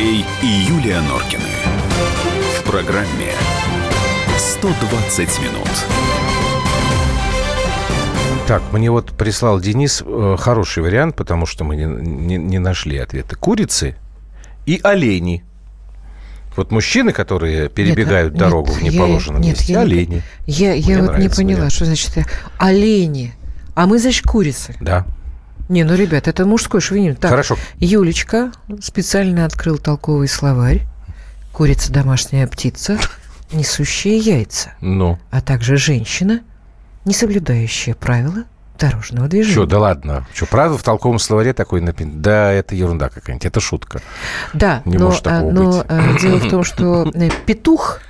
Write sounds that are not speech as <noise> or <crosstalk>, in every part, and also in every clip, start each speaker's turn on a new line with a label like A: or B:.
A: Андрей и Юлия Норкины. В программе 120 минут.
B: Так, мне вот прислал Денис э, хороший вариант, потому что мы не, не, не нашли ответа. Курицы и олени. Вот мужчины, которые перебегают
C: Нет,
B: дорогу
C: нет,
B: в неположенном
C: я,
B: месте,
C: нет, я не-
B: олени.
C: Я, я
B: Мне
C: вот не поняла,
B: вариант.
C: что значит э, олени. А мы, значит, курицы.
B: Да.
C: Не, ну, ребят, это мужской шовинизм. Так,
B: Хорошо.
C: Юлечка специально открыл толковый словарь. Курица – домашняя птица, несущая яйца.
B: Ну,
C: А также женщина, не соблюдающая правила дорожного движения.
B: что, да ладно. Что, правда в толковом словаре такой написано? Да, это ерунда какая-нибудь, это шутка.
C: Да,
B: Не
C: но,
B: может такого
C: а, но
B: быть.
C: а, дело в том, что <coughs> э, петух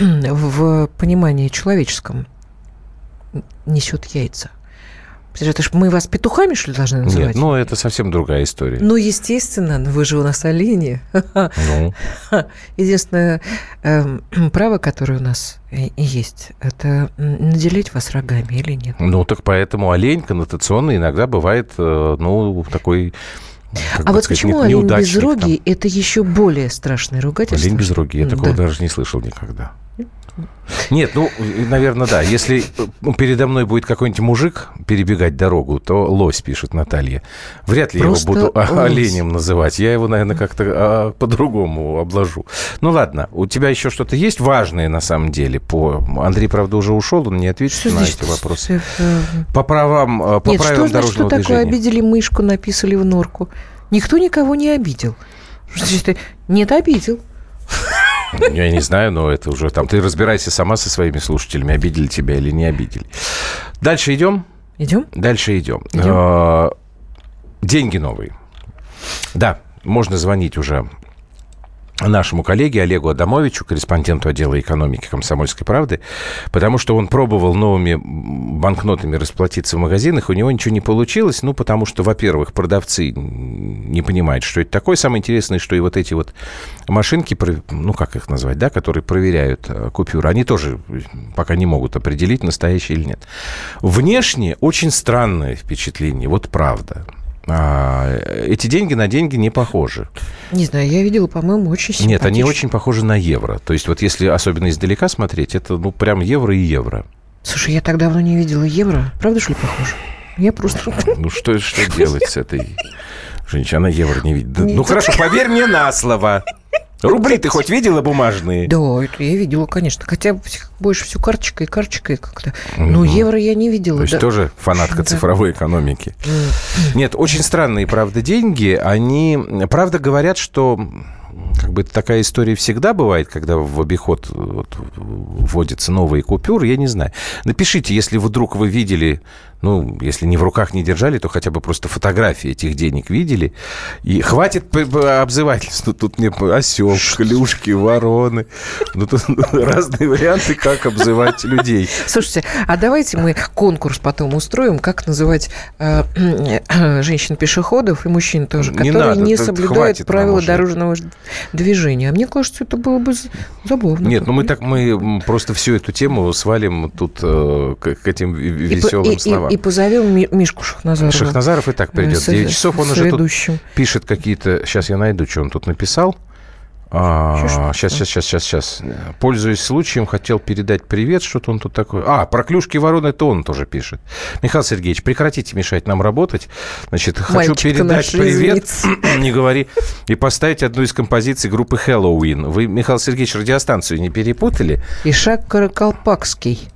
C: в понимании человеческом несет яйца. Подожди, Это ж мы вас петухами, что ли, должны называть?
B: Нет, ну это совсем другая история.
C: Ну, естественно, но вы же у нас олени.
B: Ну, <laughs>
C: Единственное эм, право, которое у нас есть, это наделить вас рогами или нет.
B: ну, так поэтому олень коннотационно иногда бывает, э, ну, такой... как
C: А вот
B: сказать,
C: почему олень безрогий – это еще более страшное ругательство?
B: Олень без руки. Я
C: Да.
B: такого даже не слышал никогда. Нет, ну, наверное, да. Если э, передо мной будет какой-нибудь мужик перебегать дорогу, то лось, пишет Наталья. Вряд ли
C: Просто
B: я его буду а-
C: лось.
B: оленем называть. Я его, наверное, как-то а, по-другому обложу. Ну, ладно. У тебя еще что-то есть важное, на самом деле? По... Андрей, правда, уже ушел, он не ответит
C: Что
B: на эти вопросы. По правам, э, по
C: Нет,
B: правилам
C: что значит, что
B: дорожного
C: такое
B: движения.
C: обидели мышку, написали в норку? Никто никого не обидел. Нет, обидел.
B: Я не знаю, но это уже там. Ты разбирайся сама со своими слушателями, обидели тебя или не обидели. Дальше идем.
C: Идем?
B: Дальше идем.
C: Идем.
B: Э, Деньги новые. Да, можно звонить уже нашему коллеге Олегу Адамовичу, корреспонденту отдела экономики «Комсомольской правды», потому что он пробовал новыми банкнотами расплатиться в магазинах, у него ничего не получилось, ну, потому что, во-первых, продавцы не понимают, что это такое. Самое интересное, что и вот эти вот машинки, ну, как их назвать, да, которые проверяют э, купюры, они тоже пока не могут определить, настоящие или нет. Внешне очень странное впечатление, вот правда. А, эти деньги на деньги не похожи.
C: Не знаю, я видела, по-моему, очень.
B: Нет, они очень похожи на евро. То есть вот если особенно издалека смотреть, это ну прям евро и евро.
C: Слушай, я так давно не видела евро. Правда, что ли, похоже? Я просто... <laughs>
B: Ну что, что делать с этой женщиной? Она евро не видит. Ну хорошо, поверь мне на слово. Рубли ты хоть видела бумажные?
C: Да, это я видела, конечно. Хотя больше всего карточкой, карточкой как-то. Но евро я не видела.
B: То есть
C: да.
B: тоже фанатка
C: Да.
B: цифровой экономики. Нет, очень странные, правда, деньги. Они, правда, говорят, что как бы такая история всегда бывает, когда в обиход вот, вводятся новые купюры, я не знаю. Напишите, если вдруг вы видели, ну, если не в руках не держали, то хотя бы просто фотографии этих денег видели. И хватит обзывательств. Ну, Тут мне осел, клюшки, вороны. Ну, тут <laughs> разные варианты, как обзывать людей.
C: Слушайте, а давайте мы конкурс потом устроим, как называть э, <clears throat> женщин-пешеходов и мужчин тоже,
B: Не
C: которые
B: надо,
C: не
B: да
C: соблюдают правила дорожного движения. А мне кажется, это было бы забавно.
B: Нет, ну мы так мы просто всю эту тему свалим тут э, к, этим веселым словам.
C: И позовем Ми- Мишку Шахназарова.
B: Шахназаров и так придет.
C: С-
B: 9 часов он уже тут пишет какие-то... Сейчас я найду, что он тут написал. А,
C: Чё ж
B: сейчас, сейчас, сейчас, сейчас, сейчас. Пользуясь случаем, хотел передать привет. Что-то он тут такое... А, про клюшки вороны, это он тоже пишет. Михаил Сергеевич, прекратите мешать нам работать. Значит, хочу
C: Мальчик-то
B: передать привет, <coughs> не говори, и поставить одну из композиций группы Хэллоуин. Вы, Михаил Сергеевич, радиостанцию не перепутали?
C: Ишак Каракалпакский.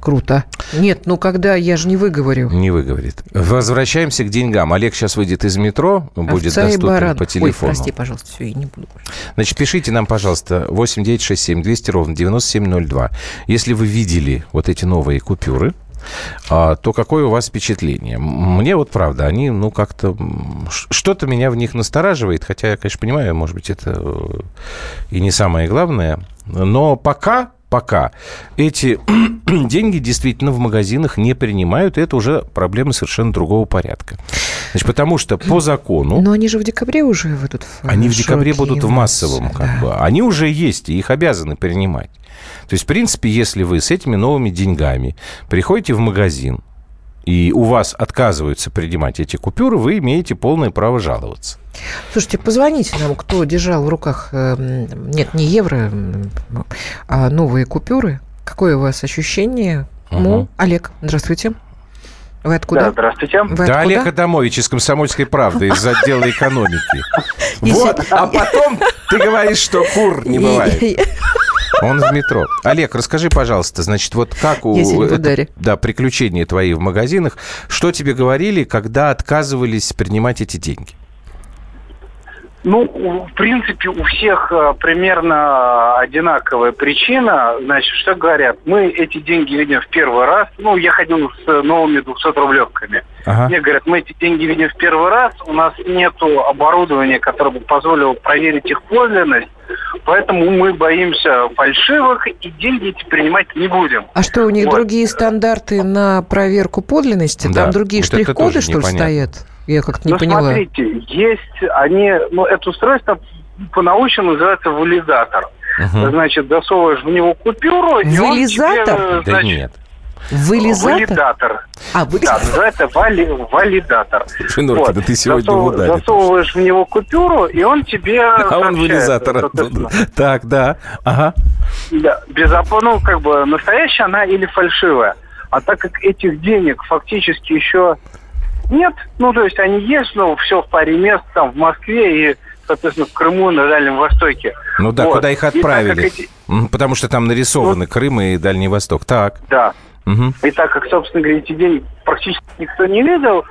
C: Круто. Нет, ну когда, я же не выговорю.
B: Не выговорит. Возвращаемся к деньгам. Олег сейчас выйдет из метро, будет
C: Овца и
B: доступен
C: баран.
B: по телефону.
C: Ой, прости, пожалуйста, все, я не буду. больше.
B: Значит, пишите нам, пожалуйста, 8 9 6 7 200 ровно 9702. Если вы видели вот эти новые купюры, а, то какое у вас впечатление? Мне вот правда, они, ну, как-то... Что-то меня в них настораживает, хотя я, конечно, понимаю, может быть, это э, и не самое главное. Но пока, пока эти <clears throat> деньги действительно в магазинах не принимают, и это уже проблема совершенно другого порядка. Значит, потому что по закону...
C: Но они же в декабре уже в,
B: Они в декабре будут в массовом, как
C: да.
B: бы. Они уже есть, и их обязаны принимать. То есть, в принципе, если вы с этими новыми деньгами приходите в магазин, и у вас отказываются принимать эти купюры, вы имеете полное право жаловаться.
C: Слушайте, позвоните нам, кто держал в руках, э, нет, не евро, а новые купюры. Какое у вас ощущение? Угу. Ну, Олег, здравствуйте. Вы откуда?
D: Да, здравствуйте.
B: Вы да, откуда? Олег Адамович из «Комсомольской правды», из отдела экономики. <laughs> Вот, а потом ты говоришь, что кур не бывает. Он в метро. Олег, расскажи, пожалуйста, значит, вот как у... Это, да, приключения твои в магазинах. Что тебе говорили, когда отказывались принимать эти деньги?
D: Ну, в принципе, у всех э, примерно одинаковая причина. Значит, что говорят? Мы эти деньги видим в первый раз. Ну, я ходил с новыми 200-рублевками. Ага. Мне говорят, мы эти деньги видим в первый раз. У нас нет оборудования, которое бы позволило проверить их подлинность. Поэтому мы боимся фальшивых и деньги эти принимать не будем.
C: А что, у них вот. другие стандарты на проверку подлинности? Да. Там другие вот штрих-коды, что ли, стоят? Я как-то не ну, поняла.
D: смотрите, есть они... Ну, это устройство по-научному называется валидатор. Угу. Значит, засовываешь в него купюру...
C: Вализатор?
D: Тебе,
C: да
D: значит,
C: нет. Вализатор?
D: Валидатор.
C: А, валидатор.
D: Да, называется вали, валидатор.
B: Слушай, вот. да ты сегодня Засов, в ударе.
D: Засовываешь в него купюру, и он тебе
B: А он вализатор. Так, да. Ага.
D: Да, без ну, как бы, настоящая она или фальшивая. А так как этих денег фактически еще нет, ну, то есть они есть, но все в паре мест, там, в Москве и, соответственно, в Крыму, на Дальнем Востоке.
B: Ну да, вот. куда их отправили? Эти... Потому что там нарисованы ну, Крым и Дальний Восток. Так.
D: Да. Угу. И так как, собственно говоря, эти деньги практически никто не видел,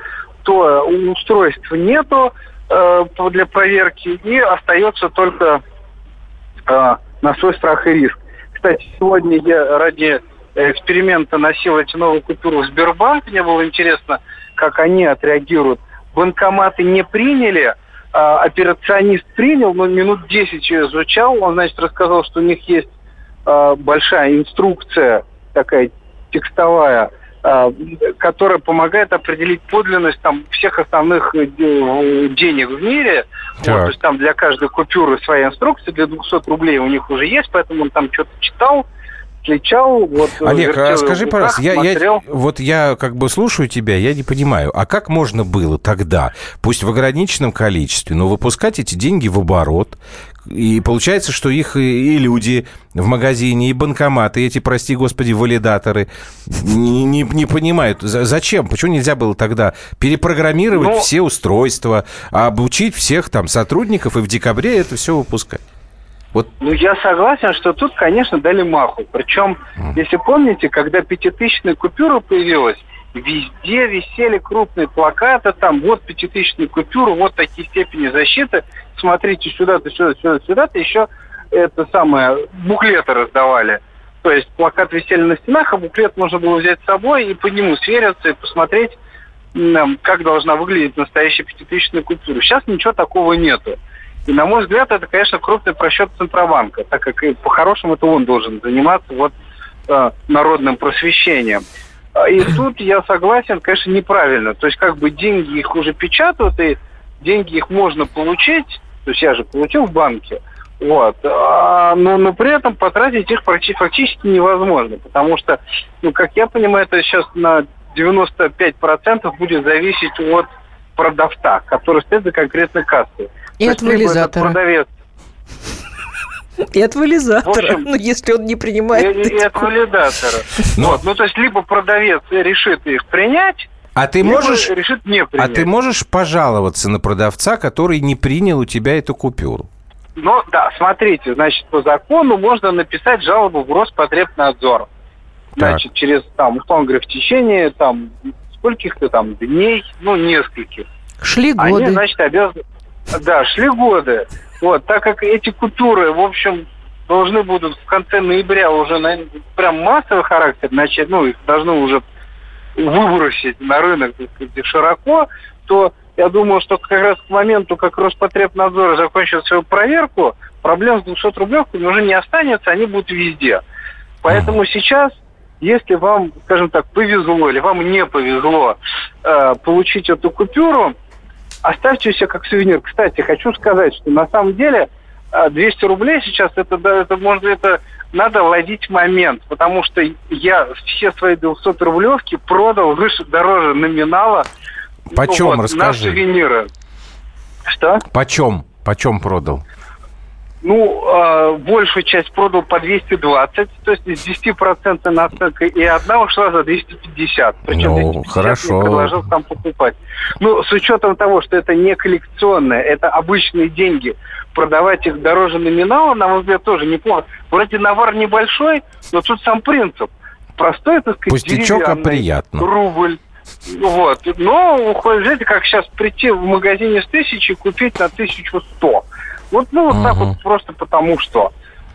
D: то устройств нету э, для проверки, и остается только э, на свой страх и риск. Кстати, сегодня я ради эксперимента носил эти новые купюры в Сбербанк. Мне было интересно, как они отреагируют. Банкоматы не приняли, а, операционист принял, но минут 10 изучал. Он, значит, рассказал, что у них есть а, большая инструкция, такая текстовая, а, которая помогает определить подлинность там, всех основных э, денег в мире. Вот, то есть там для каждой купюры своя инструкция, для 200 рублей у них уже есть, поэтому он там что-то читал, отличал. Вот,
B: э, Олег, а скажи, пожалуйста, я, я, вот я как бы слушаю тебя, я не понимаю, а как можно было тогда, пусть в ограниченном количестве, но выпускать эти деньги в оборот, и получается, что их и люди в магазине, и банкоматы, и эти, прости господи, валидаторы не, не, не понимают. Зачем? Почему нельзя было тогда перепрограммировать. Ну, все устройства, обучить всех там сотрудников и в декабре это все выпускать?
D: Вот. Ну, я согласен, что тут, конечно, дали маху. Причем, mm. если помните, когда пятитысячная купюра появилась, везде висели крупные плакаты, там, вот пятитысячная купюра, вот такие степени защиты, смотрите сюда-то, сюда, сюда, сюда-то, еще это самое, буклеты раздавали. То есть плакаты висели на стенах, а буклет можно было взять с собой и по нему свериться и посмотреть, как должна выглядеть настоящая пятитысячная купюра. Сейчас ничего такого нету. И, на мой взгляд, это, конечно, крупный просчет Центробанка, так как по-хорошему это он должен заниматься вот э, народным просвещением. А, и <clears throat> тут я согласен, конечно, неправильно. То есть как бы деньги их уже печатают, и деньги их можно получить, то есть я же получил в банке, вот. А, но, но при этом потратить их практически невозможно, потому что, ну, как я понимаю, это сейчас на 95% будет зависеть от продавца, который стоит за конкретной кассой.
C: И от вализатора. Продавец. И от вализатора, ну, если он не принимает.
D: И, и от валидатора. Но... Вот, ну, то есть, либо продавец решит их принять,
B: а ты можешь, решит не принять. А ты можешь пожаловаться на продавца, который не принял у тебя эту купюру?
D: Ну, да, смотрите, значит, по закону можно написать жалобу в Роспотребнадзор. Значит, так. через, там, условно говоря, в течение, там, скольких-то там дней, ну, нескольких.
C: Шли годы.
D: Они, значит, обязаны... Да, шли годы. Вот, так как эти культуры, в общем, должны будут в конце ноября уже на, прям массовый характер, значит, ну, их должны уже выбросить на рынок сказать, широко, то я думаю, что как раз к моменту, как Роспотребнадзор закончит свою проверку, проблем с 200 рублевками уже не останется, они будут везде. Поэтому сейчас, если вам, скажем так, повезло или вам не повезло э, получить эту купюру, оставьте все как сувенир. Кстати, хочу сказать, что на самом деле 200 рублей сейчас, это, да, это может, это надо ловить момент, потому что я все свои 200 рублевки продал выше, дороже номинала.
B: Почем, ну, вот, расскажи.
D: На сувениры. Что?
B: Почем? Почем продал?
D: Ну, э, большую часть продал по 220, то есть из 10% наценка, и одна ушла за 250. Причем
B: ну, 250 хорошо.
D: предложил там покупать. Ну, с учетом того, что это не коллекционное, это обычные деньги, продавать их дороже номинала, на мой взгляд, тоже неплохо. Вроде навар небольшой, но тут сам принцип. Простой, так сказать,
B: Пустячок, а приятно.
D: рубль. Вот. Но, знаете, как сейчас прийти в магазине с тысячи купить на 1100. Вот, ну, вот угу. так вот просто потому что.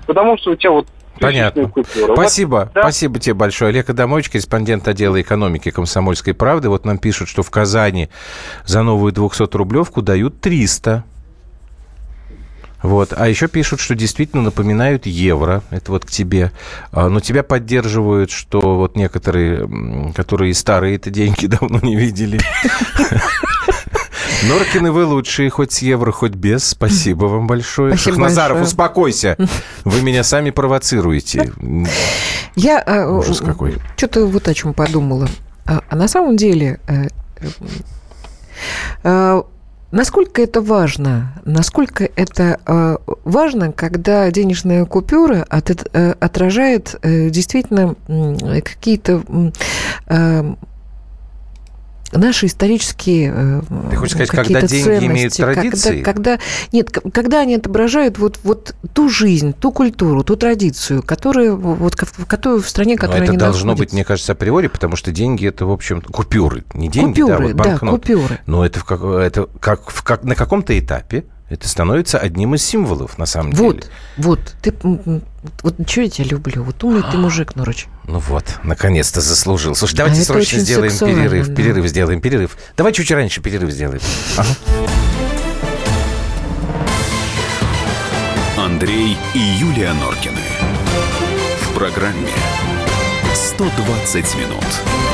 D: Потому что у тебя вот
B: Понятно. Спасибо. Вот, да? Спасибо тебе большое. Олег Адамович, корреспондент отдела экономики «Комсомольской правды». Вот нам пишут, что в Казани за новую 200-рублевку дают 300. Вот. А еще пишут, что действительно напоминают евро. Это вот к тебе. А, но тебя поддерживают, что вот некоторые, которые старые это деньги <laughs> давно не видели. Норкины, вы лучшие, хоть с евро, хоть без. Спасибо вам большое.
C: Спасибо
B: Шахназаров,
C: большое.
B: успокойся. Вы меня сами провоцируете.
C: Я э, Ужас какой. Что-то вот о чем подумала. А, а на самом деле э, э, Насколько это важно? Насколько это важно, когда денежная купюра от, отражает действительно какие-то наши исторические э,
B: Ты хочешь сказать, когда деньги ценности, имеют традиции?
C: Когда, когда, нет, когда они отображают вот, вот ту жизнь, ту культуру, ту традицию, которую, вот, которую в стране, которая
B: Но это
C: они
B: должно
C: находятся.
B: быть, мне кажется, априори, потому что деньги это, в общем, купюры. Не деньги,
C: купюры,
B: да, вот банкноты.
C: Да, купюры.
B: Но это, в как, это как, в как, на каком-то этапе это становится одним из символов, на самом
C: вот,
B: деле.
C: Вот, ты, вот что я тебя люблю? Вот умный ты мужик, Норыч.
B: Ну вот, наконец-то заслужил. Слушай, давайте а срочно сделаем перерыв. Да. Перерыв сделаем, перерыв. Давай чуть раньше перерыв сделаем. Ага.
A: Андрей и Юлия Норкины. В программе «120 минут».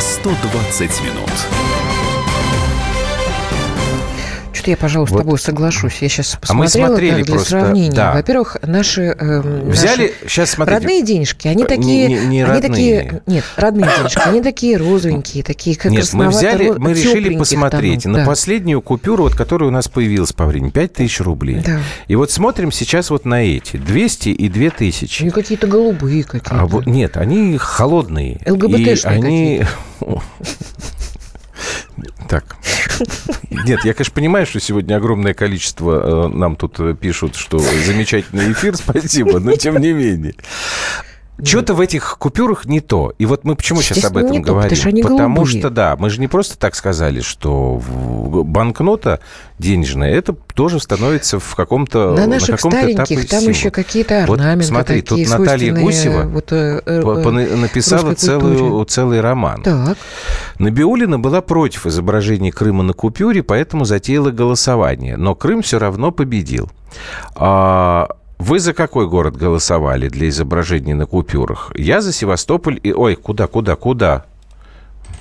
A: 120 минут.
C: Я, пожалуй, с вот. тобой соглашусь. Я сейчас посмотрела
B: а мы смотрели так,
C: для
B: просто,
C: сравнения.
B: Да.
C: Во-первых, наши, э,
B: Взяли,
C: наши
B: сейчас смотрите.
C: родные денежки, они такие...
B: Не, не, не
C: они такие... Нет, родные денежки, они такие розовенькие, такие как
B: Нет, мы взяли, мы решили посмотреть
C: тонов,
B: на
C: да.
B: последнюю купюру, вот, которая у нас появилась по времени, 5 тысяч рублей.
C: Да.
B: И вот смотрим сейчас вот на эти, 200 и 2 тысячи.
C: Они какие-то голубые какие-то.
B: А вот, нет, они холодные.
C: ЛГБТшные
B: они... <laughs> Так. Нет, я, конечно, понимаю, что сегодня огромное количество э, нам тут пишут, что замечательный эфир, спасибо, но тем не менее. Что-то в этих купюрах не то. И вот мы почему сейчас об этом говорим?
C: потому что, они
B: потому
C: голубые.
B: что, да, мы же не просто так сказали, что банкнота денежная, это тоже становится в каком-то
C: На наших
B: на каком-то
C: стареньких там
B: символ.
C: еще какие-то орнаменты
B: Вот смотри,
C: такие
B: тут Наталья Гусева
C: вот, э, э,
B: пона- написала целую, целый роман.
C: Так.
B: Набиулина была против изображения Крыма на купюре, поэтому затеяла голосование. Но Крым все равно победил. А, вы за какой город голосовали для изображения на купюрах? Я за Севастополь и... Ой, куда, куда, куда?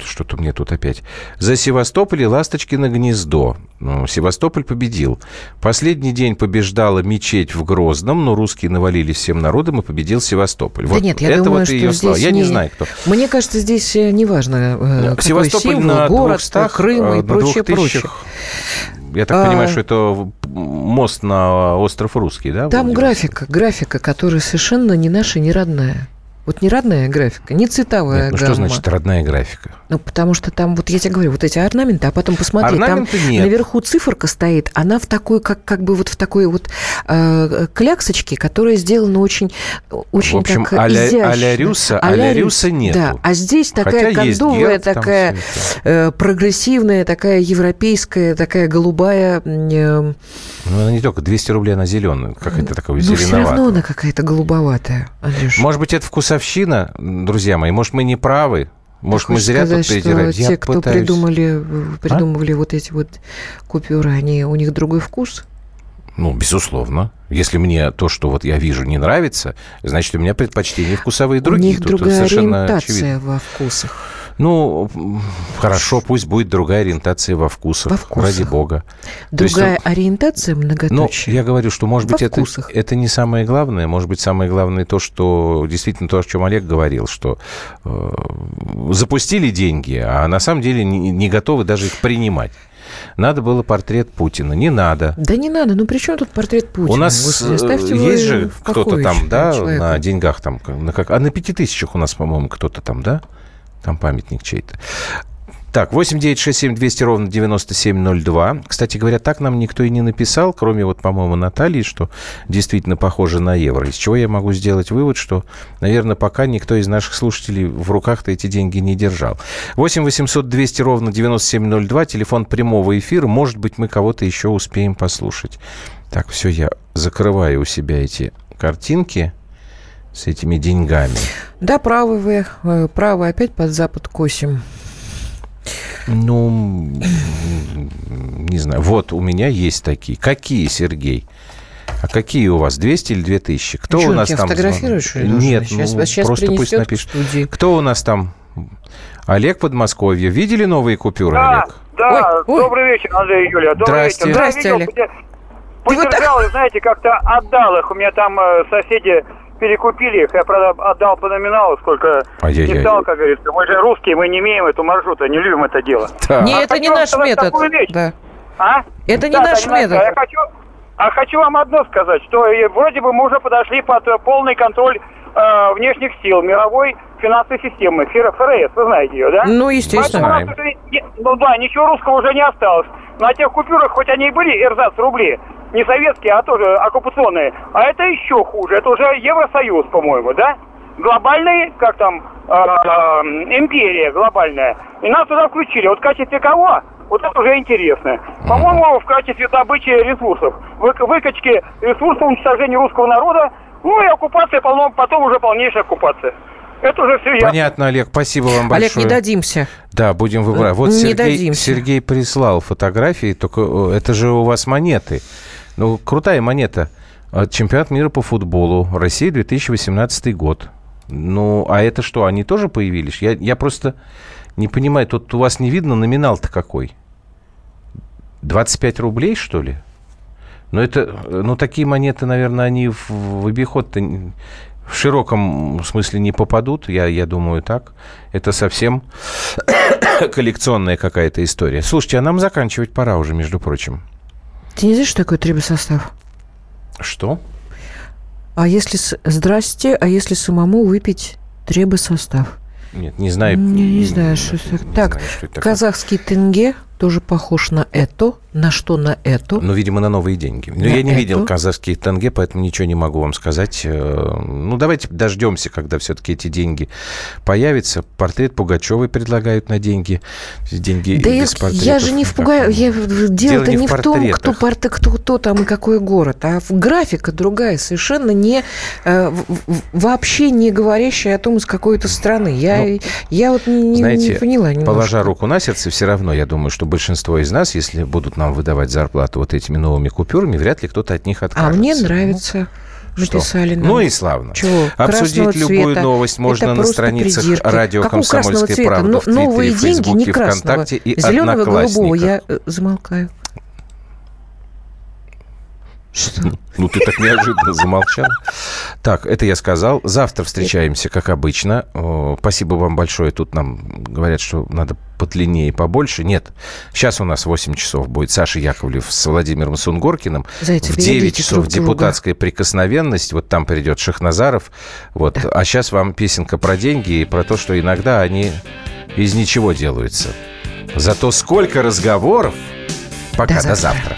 B: Что-то мне тут опять. За Севастополь и Ласточкино гнездо. Ну, Севастополь победил. Последний день побеждала мечеть в Грозном, но русские навалились всем народом и победил Севастополь.
C: Да
B: вот
C: нет, я
B: это
C: думаю,
B: вот
C: что
B: ее слова.
C: здесь
B: Я не
C: не-
B: знаю, кто.
C: Мне кажется, здесь э, неважно, э, какой
B: Севастополь
C: символ,
B: на
C: город,
B: 200,
C: Крым
B: э,
C: и
B: на
C: прочее,
B: 2000.
C: прочее.
B: Я так
C: А-
B: понимаю, что это мост на остров Русский, да?
C: Там графика, графика, которая совершенно не наша, не родная. Вот не родная графика, не цветовая
B: Нет, ну
C: гамма.
B: что значит родная графика?
C: Ну, потому что там, вот я тебе говорю, вот эти орнаменты, а потом посмотри,
B: Орнаменты
C: там
B: нет.
C: наверху циферка стоит, она в такой, как, как бы вот в такой вот э, кляксочке, которая сделана очень, очень
B: В общем,
C: так
B: а-ля-
C: изящно.
B: а-ля Рюса-
C: А-ля
B: а-ля
C: Рюса,
B: нету.
C: Да, а здесь такая
B: Хотя
C: кондовая,
B: герб,
C: такая э, прогрессивная, такая европейская, такая голубая. э,
B: Ну, она не только 200 рублей, она зеленая. Какая-то такая
C: ну, все равно
B: зеленоватая.
C: она какая-то голубоватая, Андрюш.
B: Может быть, это вкусовщина, друзья мои? Может, мы не правы? Может, мы зря
C: сказать,
B: тут перетираем?
C: что
B: Я
C: те, кто
B: пытаюсь.
C: придумали, придумывали вот эти вот купюры, они, у них другой вкус?
B: Ну, безусловно. Если мне то, что вот я вижу, не нравится, значит, у меня предпочтения вкусовые другие.
C: У них
B: Тут
C: другая
B: совершенно
C: ориентация
B: очевидно.
C: во вкусах.
B: Ну, хорошо, пусть будет другая ориентация во вкусах,
C: Во вкусах.
B: ради бога. То есть,
C: Другая ориентация
B: Ну,
C: многоточие.
B: я говорю, что, может
C: Во
B: быть, это,
C: вкусах.
B: это не самое главное. Может быть, самое главное то, что действительно то, о чем Олег говорил, что э, запустили деньги, а на самом деле не, не готовы даже их принимать. Надо было портрет Путина. Не надо.
C: Да не надо, ну при чем тут портрет Путина?
B: У нас
C: Господи,
B: э, есть же кто-то там, да,
C: человека.
B: на деньгах там, на как, а на пяти тысячах у нас, по-моему, кто-то там, да? Там памятник чей-то. Так, 8 9 6 7 200 ровно 9702. Кстати говоря, так нам никто и не написал, кроме вот, по-моему, Натальи, что действительно похоже на евро. Из чего я могу сделать вывод, что, наверное, пока никто из наших слушателей в руках-то эти деньги не держал. 8 800 200 ровно 9702, телефон прямого эфира. Может быть, мы кого-то еще успеем послушать. Так, все, я закрываю у себя эти картинки с этими деньгами.
C: Да, правы вы, э, правы, опять под запад косим.
B: Ну, не знаю. Вот у меня есть такие. Какие, Сергей? А какие у вас? 200 или 2000? Кто
C: Ну,
B: у нас там?
C: фотографируешь, что ли,
B: Нет?
C: Сейчас-
B: ну,
C: сейчас
B: просто пусть напишет. Кто у нас там? Олег Подмосковье. Видели новые купюры,
E: Да,
B: Олег?
E: да,
C: Ой, ой.
E: добрый вечер, Андрей и Юлия. Добрый
B: Здрасте.
E: вечер.
C: Здрасте,
E: Да, видел,
C: Олег. Ты вот
E: Подержал, и, знаете, как-то отдал их. У меня там э, соседи перекупили их. Я, правда, отдал по номиналу, сколько
B: Ай-яй-яй.
E: не стал, как говорится. Мы же русские, мы не имеем эту маршрута, не любим это дело.
B: Так.
C: Не,
E: А
C: это не наш метод. Да.
E: А?
C: Это не
E: Да,
C: наш
E: да, не
C: метод.
E: А я хочу, а хочу вам одно сказать, что вроде бы мы уже подошли под полный контроль э, внешних сил мировой финансовой системы, ФР- ФРС, вы знаете ее, да?
C: Ну, естественно.
E: Уже ну да, ничего русского уже не осталось. На тех купюрах, хоть они и были эрзац рубли, не советские, а тоже оккупационные, а это еще хуже. Это уже Евросоюз, по-моему, да? Глобальный, как там, э, э, империя глобальная. И нас туда включили. Вот в качестве кого? Вот это уже интересно. По-моему, в качестве добычи ресурсов. Вы- выкачки ресурсов, уничтожения русского народа, ну и оккупация, полно- потом уже полнейшая оккупация. Это уже все ясно.
B: Понятно, Олег. Спасибо вам большое.
C: Олег, не дадимся.
B: Да, будем выбирать. Вот
C: Не
B: Сергей,
C: дадимся.
B: Сергей прислал фотографии, только э, это же у вас монеты. Ну, крутая монета. А, Чемпионат мира по футболу. Россия, 2018 год. Ну, а это что, они тоже появились? Я, я просто не понимаю, тут у вас не видно номинал-то какой? 25 рублей, что ли? Ну, это, ну, такие монеты, наверное, они в, в обиход-то в широком смысле не попадут, я, я думаю, так. Это совсем <coughs> коллекционная какая-то история. Слушайте, а нам заканчивать пора уже, между прочим.
C: Ты не знаешь, что такое трибосостав?
B: Что?
C: А если... с- Здрасте, а если самому выпить требосостав?
B: Нет, не знаю.
C: Не, не знаю, что это. Так,
B: знаю, что это
C: казахский тенге тоже похож на это. На что на это?
B: Ну, видимо, на новые деньги. Но
C: На
B: я не
C: эту?
B: видел казахские тенге, поэтому ничего не могу вам сказать. Э, Ну, давайте дождемся, когда все-таки эти деньги появятся. Портрет Пугачевой предлагают на деньги. Деньги
C: Да
B: без
C: я, я же не в пугаю. Я, дело-то
B: не
C: не,
B: в
C: в, том, кто, порт, кто, кто там и какой город, а графика другая, совершенно не э, вообще не говорящая о том, из какой то страны. Я,
B: Ну,
C: я вот не, не-
B: Знаете,
C: не поняла немножко.
B: положа руку на сердце, все равно, я думаю, что большинство из нас, если будут нам выдавать зарплату вот этими новыми купюрами, вряд ли кто-то от них
C: А
B: откажется.
C: мне
B: Ну,
C: нравится. Написали нам.
B: Ну и славно.
C: Чего?
B: Обсудить
C: Красного
B: любую
C: цвета.
B: новость можно
C: Это
B: на страницах
C: придирки.
B: радио
C: Какого красного
B: «Комсомольская
C: цвета?
B: правда»
C: Но-
B: в Твиттере,
C: Новые деньги,
B: Фейсбуке,
C: не красного.
B: ВКонтакте и
C: Зеленого, голубого я э, замолкаю. Что?
B: Ну, ты так неожиданно замолчал. Так, это я сказал. Завтра встречаемся, как обычно. Спасибо вам большое. Тут нам говорят, что надо подлиннее и побольше. Нет, сейчас у нас 8 часов будет Саша Яковлев с Владимиром Сунгоркиным.
C: Зайцы,
B: в 9
C: берегите
B: часов
C: друг друга.
B: депутатская прикосновенность. Вот там придет Шахназаров. Вот. А сейчас вам песенка про деньги и про то, что иногда они из ничего делаются. Зато сколько разговоров. Пока,
C: До
B: до
C: завтра.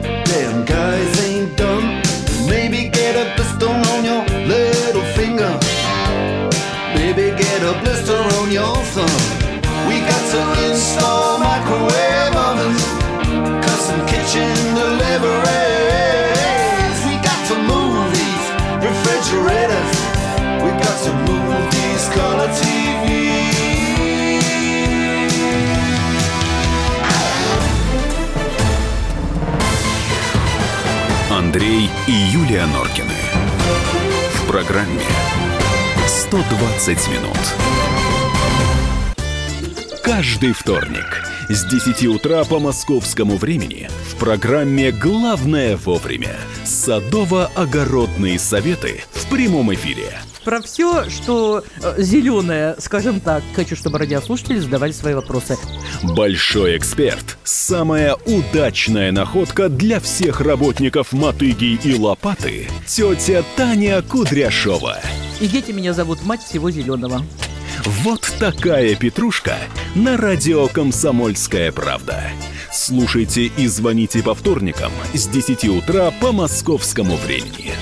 A: программе 120 минут. Каждый вторник с 10 утра по московскому времени в программе «Главное вовремя» садово-огородные советы в прямом эфире.
F: Про все, что зеленое, скажем так, хочу, чтобы радиослушатели задавали свои вопросы.
A: Большой эксперт. Самая удачная находка для всех работников мотыги и лопаты. Тетя Таня Кудряшова.
F: И дети меня зовут мать всего зеленого.
A: Вот такая петрушка на радио «Комсомольская правда». Слушайте и звоните по вторникам с 10 утра по московскому времени.